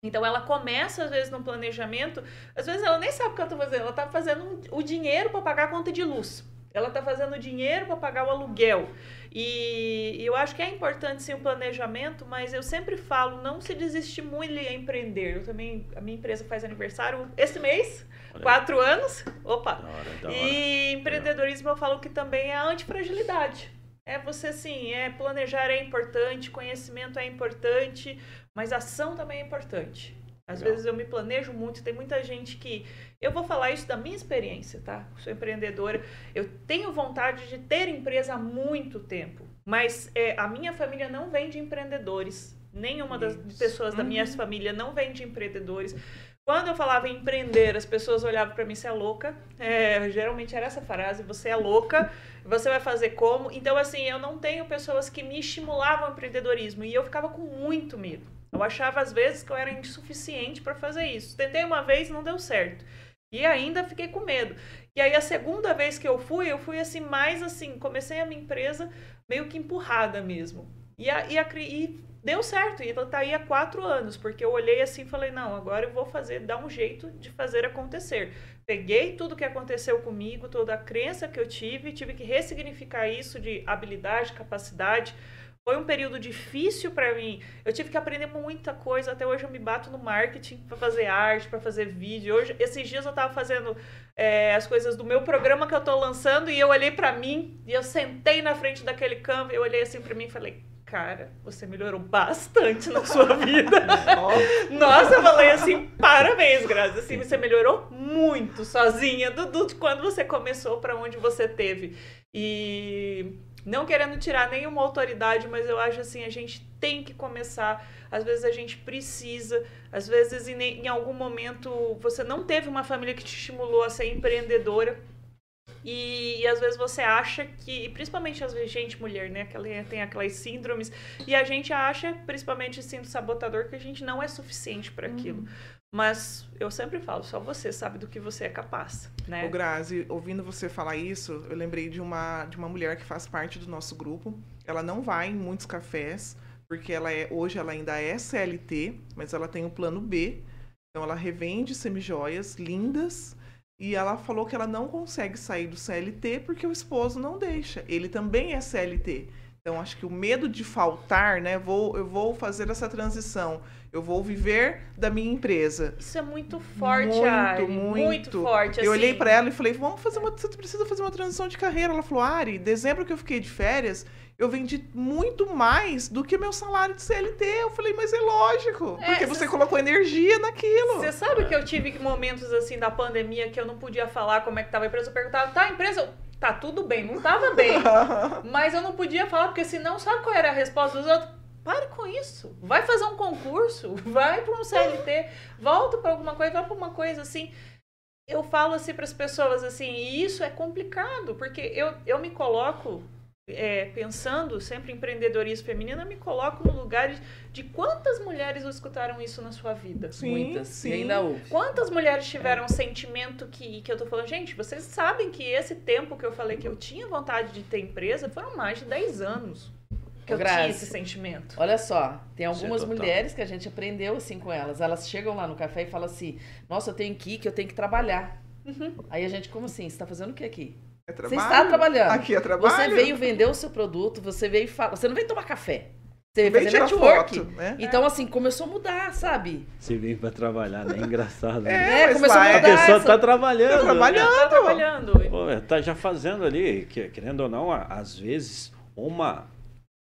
Então ela começa às vezes no planejamento, às vezes ela nem sabe o que ela está fazendo, ela está fazendo o dinheiro para pagar a conta de luz. Ela está fazendo dinheiro para pagar o aluguel. E, eu acho que é importante sim o planejamento, mas eu sempre falo, não se desestimule a empreender. Eu também, a minha empresa faz aniversário esse mês, Olha. quatro anos. Opa! Da hora, da hora. E empreendedorismo eu falo que também é antifragilidade. É você sim, é planejar é importante, conhecimento é importante, mas ação também é importante. Às Legal. vezes eu me planejo muito, tem muita gente que. Eu vou falar isso da minha experiência, tá? Sou empreendedora. Eu tenho vontade de ter empresa há muito tempo, mas é, a minha família não vem de empreendedores. Nenhuma das isso. pessoas da minha uhum. família não vem de empreendedores. Quando eu falava em empreender, as pessoas olhavam para mim, você é louca. É, geralmente era essa frase, você é louca, você vai fazer como? Então, assim, eu não tenho pessoas que me estimulavam ao empreendedorismo e eu ficava com muito medo. Eu achava às vezes que eu era insuficiente para fazer isso. Tentei uma vez, não deu certo. E ainda fiquei com medo. E aí a segunda vez que eu fui, eu fui assim mais assim, comecei a minha empresa meio que empurrada mesmo. E, a, e, a, e deu certo. E ela tá aí há quatro anos, porque eu olhei assim e falei, não, agora eu vou fazer, dar um jeito de fazer acontecer. Peguei tudo que aconteceu comigo, toda a crença que eu tive, tive que ressignificar isso de habilidade, capacidade, foi um período difícil para mim. Eu tive que aprender muita coisa. Até hoje eu me bato no marketing para fazer arte, para fazer vídeo. Hoje, esses dias eu estava fazendo é, as coisas do meu programa que eu estou lançando e eu olhei para mim e eu sentei na frente daquele campo. Eu olhei assim para mim e falei: Cara, você melhorou bastante na sua vida. Nossa, eu falei assim, parabéns, Grazi. Assim, você melhorou muito sozinha do, do de quando você começou para onde você teve. E não querendo tirar nenhuma autoridade, mas eu acho assim, a gente tem que começar. Às vezes a gente precisa, às vezes em, em algum momento você não teve uma família que te estimulou a ser empreendedora. E, e, às vezes você acha que, principalmente às vezes gente mulher, né, que tem aquelas síndromes, e a gente acha, principalmente sendo sabotador, que a gente não é suficiente para aquilo. Uhum. Mas eu sempre falo, só você sabe do que você é capaz, né? O Grazi, ouvindo você falar isso, eu lembrei de uma, de uma mulher que faz parte do nosso grupo. Ela não vai em muitos cafés, porque ela é hoje ela ainda é CLT, mas ela tem o um plano B. Então ela revende semijoias lindas e ela falou que ela não consegue sair do CLT porque o esposo não deixa. Ele também é CLT. Então acho que o medo de faltar, né? Vou, eu vou fazer essa transição eu vou viver da minha empresa. Isso é muito forte, muito, Ari. Muito, muito forte. Eu assim. olhei para ela e falei: "Vamos fazer uma, você precisa fazer uma transição de carreira". Ela falou: "Ari, dezembro que eu fiquei de férias, eu vendi muito mais do que meu salário de CLT". Eu falei: "Mas é lógico, é, porque você colocou energia naquilo". Você sabe que eu tive momentos assim da pandemia que eu não podia falar como é que tava a empresa, eu perguntava: "Tá, a empresa tá tudo bem, não tava bem". mas eu não podia falar porque senão sabe qual era a resposta dos outros? Pare com isso. Vai fazer um concurso, vai para um CLT, volta para alguma coisa, vai para uma coisa assim. Eu falo assim para as pessoas assim, e isso é complicado, porque eu, eu me coloco é, pensando sempre em empreendedorismo feminino, eu me coloco no lugar de, de quantas mulheres escutaram isso na sua vida? Sim, Muitas. Sim. E ainda. Quantas mulheres tiveram é. um sentimento que, que eu tô falando, gente, vocês sabem que esse tempo que eu falei que eu tinha vontade de ter empresa foram mais de 10 anos. Que eu Grazi. tinha esse sentimento. Olha só, tem algumas mulheres que a gente aprendeu assim com elas. Elas chegam lá no café e falam assim: Nossa, eu tenho que ir, que eu tenho que trabalhar. Aí a gente, como assim? Você está fazendo o que aqui? É Você está trabalhando. Aqui é trabalho. Você veio vender o seu produto, você veio falar. Você não veio tomar café. Você veio fazer network. foto, né? Então, assim, começou a mudar, sabe? Você veio pra trabalhar, né? Engraçado. né? É, É, começou a A é- mudar. pessoa essa- tá trabalhando. Tá trabalhando. Tá trabalhando. Pô, tá já fazendo ali, que- querendo ou não, a- às vezes uma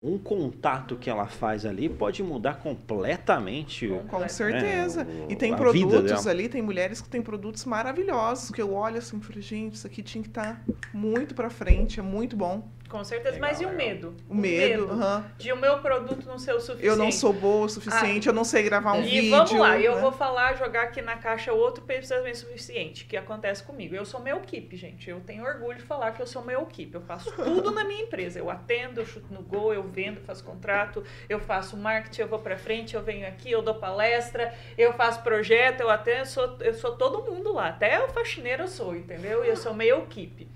um contato que ela faz ali pode mudar completamente. o- Com certeza. É, o- e tem produtos ali, tem mulheres que têm produtos maravilhosos, que eu olho assim e falo, gente, isso aqui tinha que estar muito pra frente, é muito bom. Com certeza. Legal, Mas e o medo? O medo, aham. de o meu produto não ser o suficiente. eu não sou boa o suficiente, eu não sei gravar um e vídeo. vamos lá, eu né? vou falar, jogar aqui na caixa outro pensamento suficiente, que acontece comigo. Eu sou meu equipe, gente. Eu tenho orgulho de falar que eu sou meu equipe. Eu faço tudo na minha empresa. Eu atendo, eu chuto no gol, eu vendo, faço contrato, eu faço marketing, eu vou pra frente, eu venho aqui, eu dou palestra, eu faço projeto, eu atendo, eu sou, eu sou todo mundo lá. Até o faxineiro eu sou, entendeu? E eu sou meio equipe.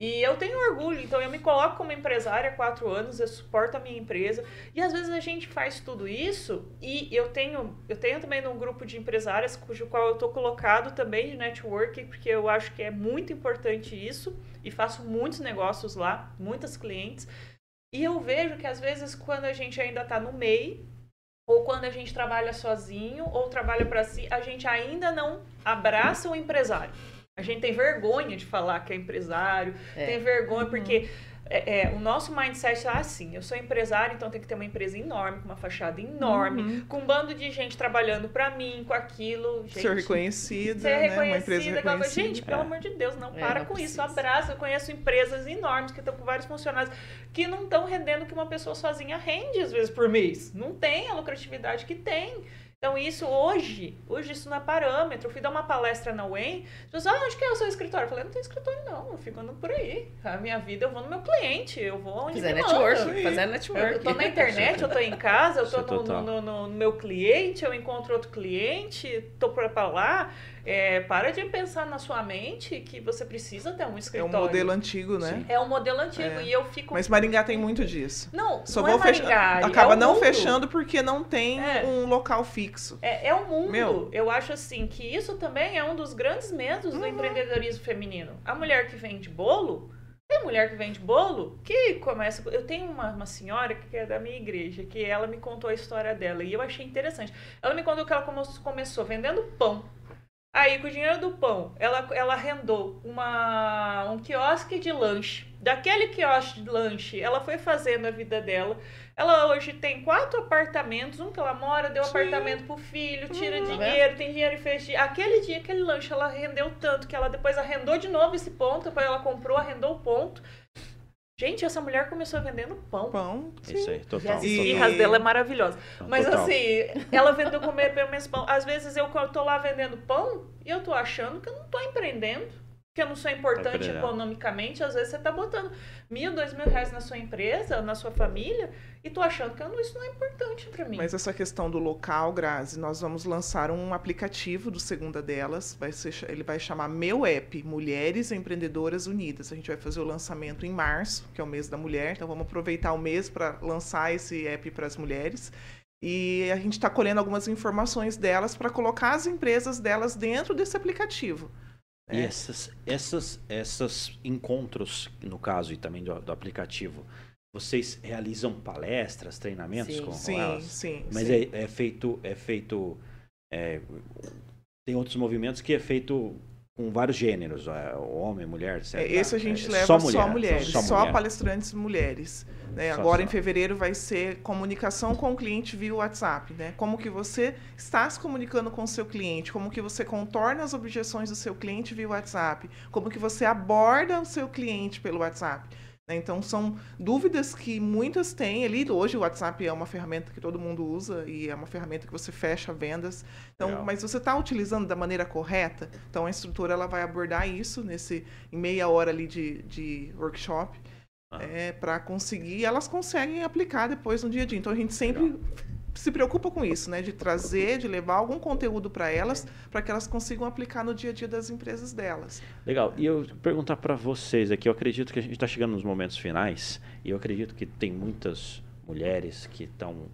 E eu tenho orgulho, então eu me coloco como empresária há quatro anos, eu suporto a minha empresa. E às vezes a gente faz tudo isso e eu tenho, eu tenho também um grupo de empresárias cujo qual eu estou colocado também de networking, porque eu acho que é muito importante isso e faço muitos negócios lá, muitas clientes. E eu vejo que às vezes quando a gente ainda está no MEI, ou quando a gente trabalha sozinho, ou trabalha para si, a gente ainda não abraça o empresário. A gente tem vergonha de falar que é empresário, É. tem vergonha porque é, é, o nosso mindset é assim, eu sou empresário, então tem que ter uma empresa enorme, com uma fachada enorme, Uhum. com um bando de gente trabalhando para mim, com aquilo. Gente, Ser reconhecida, ser né? Uma reconhecida, empresa aquela coisa. reconhecida. Gente, pelo amor de Deus, não É, para não com isso. precisa. Abraça. Eu conheço empresas enormes que estão com vários funcionários que não estão rendendo o que uma pessoa sozinha rende, às vezes, por mês. Não tem a lucratividade que tem. Então, isso hoje, hoje isso não é parâmetro. Eu fui dar uma palestra na UEM, as pessoas, ah, onde que é o seu escritório? Eu falei, não tem escritório não, eu fico andando por aí. A minha vida, eu vou no meu cliente, eu vou onde Fazer network, manda. fazer network. eu tô na internet, eu tô em casa, eu tô é no, no- no- no meu cliente, eu encontro outro cliente, tô pra lá. É, para de pensar na sua mente que você precisa ter um É um escritório. modelo antigo, né? É um modelo antigo. É. E eu fico. Mas Maringá tem muito disso. não, Só não vão é. Maringá, Acaba é não mundo. fechando porque não tem É. um local fixo. É, é o mundo. Meu. Eu acho assim que isso também é um dos grandes medos do Uhum. empreendedorismo feminino. A mulher que vende bolo, tem mulher que vende bolo que começa. Eu tenho uma, uma senhora que é da minha igreja, que ela me contou a história dela e eu achei interessante. Ela me contou que ela come- começou vendendo pão. Aí, com o dinheiro do pão, ela, ela arrendou uma, um quiosque de lanche. Daquele quiosque de lanche, ela foi fazendo a vida dela. Ela hoje tem quatro apartamentos, um que ela mora, deu Sim. apartamento pro filho, tira Uhum. dinheiro, tem dinheiro e fez. Aquele dia, aquele lanche, ela rendeu tanto que ela depois arrendou de novo esse ponto, depois ela comprou, arrendou o ponto. Gente, essa mulher começou vendendo pão. Pão. Isso sim. aí, E total. as E- esfirras dela é maravilhosa. Mas Total. assim, ela vendeu comer pelo menos pão. Às vezes eu tô lá vendendo pão e eu tô achando que eu não tô empreendendo. Que eu não sou importante empreendendo. economicamente. Às vezes você tá botando mil, dois mil reais na sua empresa, na sua família, e tô achando que eu não- isso não é importante pra mim. Mas essa questão do local, Grazi, nós vamos lançar um aplicativo do Segunda Delas. Vai ser, ele vai chamar Meu App, Mulheres Empreendedoras Unidas. A gente vai fazer o lançamento em março, que é o mês da mulher. Então vamos aproveitar o mês para lançar esse app para as mulheres. E a gente está colhendo algumas informações delas para colocar as empresas delas dentro desse aplicativo. E É. essas, essas, essas encontros, no caso, e também do, do aplicativo, vocês realizam palestras, treinamentos Sim. com, com Sim, elas? sim. Mas sim. é, é feito, é feito, é, tem outros movimentos que é feito com vários gêneros, é, homem, mulher, É, certo? esse a gente É leva só só, mulher, mulheres, só só, mulher. palestrantes mulheres. né? Só, Agora só. em fevereiro vai ser comunicação com o cliente via WhatsApp, né? Como que você está se comunicando com o seu cliente, como que você contorna as objeções do seu cliente via WhatsApp, como que você aborda o seu cliente pelo WhatsApp. Né? Então são dúvidas que muitas têm ali. Hoje o WhatsApp é uma ferramenta que todo mundo usa e é uma ferramenta que você fecha vendas. Então, Legal. mas você está utilizando da maneira correta? Então a instrutora ela vai abordar isso nesse em meia hora ali de, de workshop Ah. é, para conseguir. Elas conseguem aplicar depois no dia a dia. Então a gente sempre se preocupa com isso, né? De trazer, de levar algum conteúdo para elas, para que elas consigam aplicar no dia a dia das empresas delas. Legal. E eu perguntar para vocês aqui, eu acredito que a gente está chegando nos momentos finais e eu acredito que tem muitas mulheres que estão.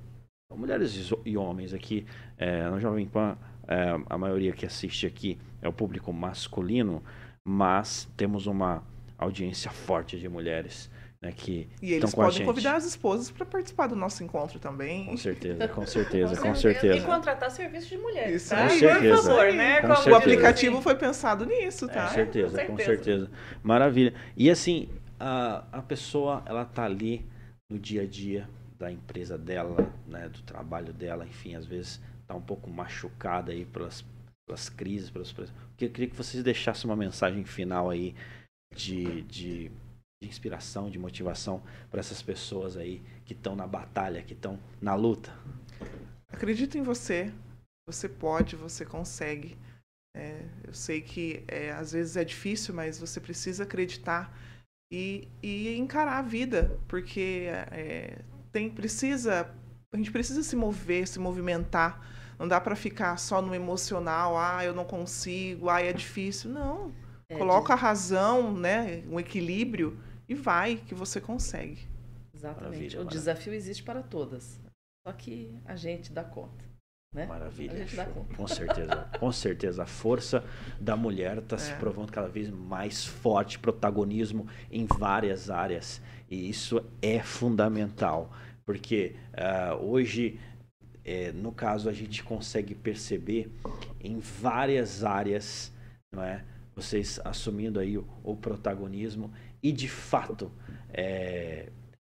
Mulheres e homens aqui, é, no Jovem Pan, é, a maioria que assiste aqui é o público masculino, mas temos uma audiência forte de mulheres. Né, que e eles podem convidar as esposas para participar do nosso encontro também. Com certeza, com certeza, com, certeza. E contratar serviço de mulheres. Isso tá? Com certeza. Por favor, né? Com certeza. O aplicativo foi pensado nisso, tá? Com certeza, com certeza, com certeza. Maravilha. E assim, a, a pessoa, ela tá ali no dia a dia da empresa dela, né, do trabalho dela, enfim, às vezes tá um pouco machucada aí pelas, pelas crises, pelos eu queria que vocês deixassem uma mensagem final aí de, de, de inspiração, de motivação para essas pessoas aí que estão na batalha, que estão na luta. Acredito em você. Você pode, você consegue. É, eu sei que é, às vezes é difícil, mas você precisa acreditar e, e encarar a vida, porque é, tem precisa a gente precisa se mover, se movimentar. Não dá para ficar só no emocional, ah, eu não consigo, ah, é difícil. Não. É, Coloca a razão, né, um equilíbrio e vai que você consegue. Exatamente. Maravilha, o maravilha. desafio existe para todas. Só que a gente dá conta. Né? Maravilha. Com certeza. Com certeza. A força da mulher está é. se provando cada vez mais forte, protagonismo em várias áreas. E isso é fundamental. Porque uh, hoje, é, no caso, a gente consegue perceber em várias áreas, não é? Vocês assumindo aí o, o protagonismo e de fato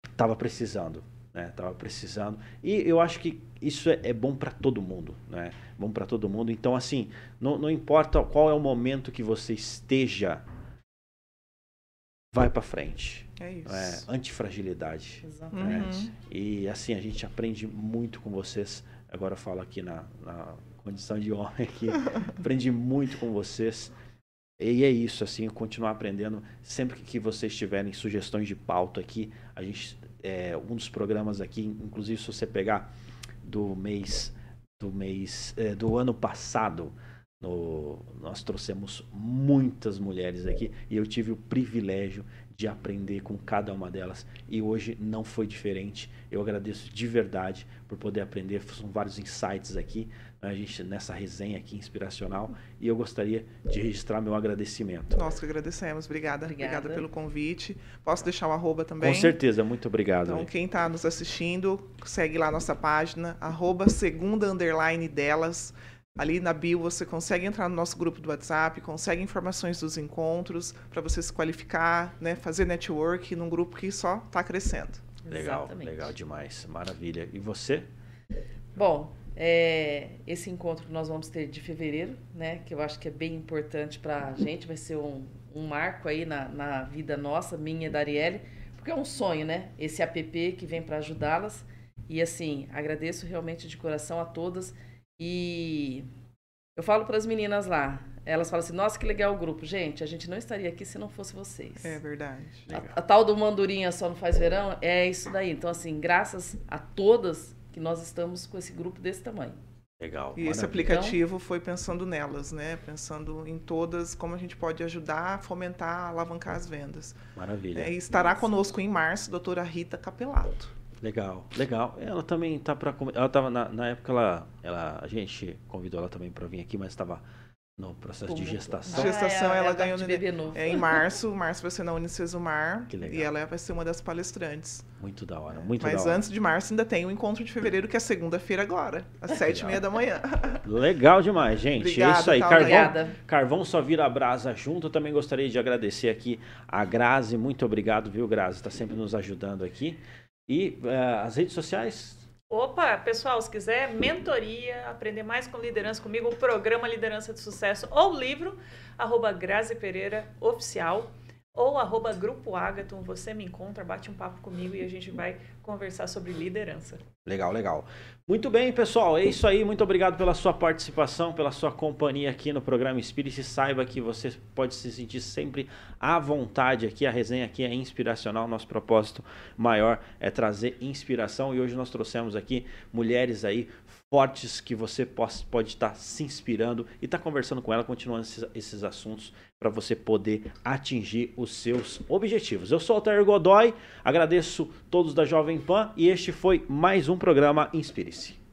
estava é, precisando né? Tava precisando. E eu acho que isso é, é bom para todo mundo, né? Bom para todo mundo. Então, assim, não, não importa qual é o momento que você esteja, vai para frente. É isso. É, antifragilidade. Exatamente. Né? E assim, a gente aprende muito com vocês. Agora eu falo aqui na, na condição de homem aqui. aprendi muito com vocês. E é isso, assim, continuar aprendendo. Sempre que vocês tiverem sugestões de pauta aqui, a gente é, um dos programas aqui, inclusive se você pegar do mês do mês é, do ano passado, no, nós trouxemos muitas mulheres aqui e eu tive o privilégio de aprender com cada uma delas e hoje não foi diferente. Eu agradeço de verdade por poder aprender, são vários insights aqui a gente nessa resenha aqui inspiracional e eu gostaria de registrar meu agradecimento. Nós que agradecemos, obrigada, obrigada, obrigada pelo convite. Posso deixar o arroba também? Com certeza, muito obrigado. Então, quem está nos assistindo, segue lá nossa página, arroba segunda underline delas. Ali na bio você consegue entrar no nosso grupo do WhatsApp, consegue informações dos encontros para você se qualificar, né, fazer network num grupo que só está crescendo. Legal, Exatamente. legal demais, maravilha. E você? Bom, é, esse encontro que nós vamos ter de fevereiro, né, que eu acho que é bem importante para a gente, vai ser um, um marco aí na, na vida nossa, minha e da Arielle, porque é um sonho, né? Esse app que vem para ajudá-las. E assim, agradeço realmente de coração a todas. E eu falo para as meninas lá, elas falam assim: nossa, que legal o grupo. Gente, a gente não estaria aqui se não fosse vocês. É verdade. A, a, tal do Mandurinha só não faz verão é isso daí. Então, assim, graças a todas que nós estamos com esse grupo desse tamanho. Legal. E esse aplicativo foi pensando nelas, né? Pensando em todas, como a gente pode ajudar a fomentar, alavancar as vendas. Maravilha. É, e estará conosco em março, doutora Rita Capelato. Legal, legal. Ela também tá para ela estava na, na época ela, ela a gente convidou ela também para vir aqui, mas estava no processo de gestação. Gestação, ah, é, ela, ela ganhou no, bebê novo. É, em março. Março vai ser na Unicesumar. Que legal. E ela vai ser uma das palestrantes. Muito da hora, muito Mas da hora. antes de março ainda tem o encontro de fevereiro, que é segunda-feira agora, às sete e meia da manhã. Legal demais, gente. Obrigada, é isso aí. Tá, Carvão, obrigada. Carvão só vira brasa junto. Eu também gostaria de agradecer aqui a Grazi. Muito obrigado, viu, Grazi? Está sempre nos ajudando aqui. E uh, as redes sociais, Opa, pessoal, se quiser mentoria, aprender mais com liderança comigo, o programa Liderança de Sucesso ou livro, arroba Grazi Pereira Oficial ou arroba Grupo Agaton, você me encontra, bate um papo comigo e a gente vai conversar sobre liderança. Legal, legal. Muito bem, pessoal, é isso aí. Muito obrigado pela sua participação, pela sua companhia aqui no programa Spirit. Saiba que você pode se sentir sempre à vontade aqui. A resenha aqui é inspiracional. Nosso propósito maior é trazer inspiração e hoje nós trouxemos aqui mulheres aí fortes que você pode estar se inspirando e estar conversando com ela, continuando esses, esses assuntos para você poder atingir os seus objetivos. Eu sou o Altair Godoy, agradeço todos da Jovem Pan e este foi mais um programa Inspire-se.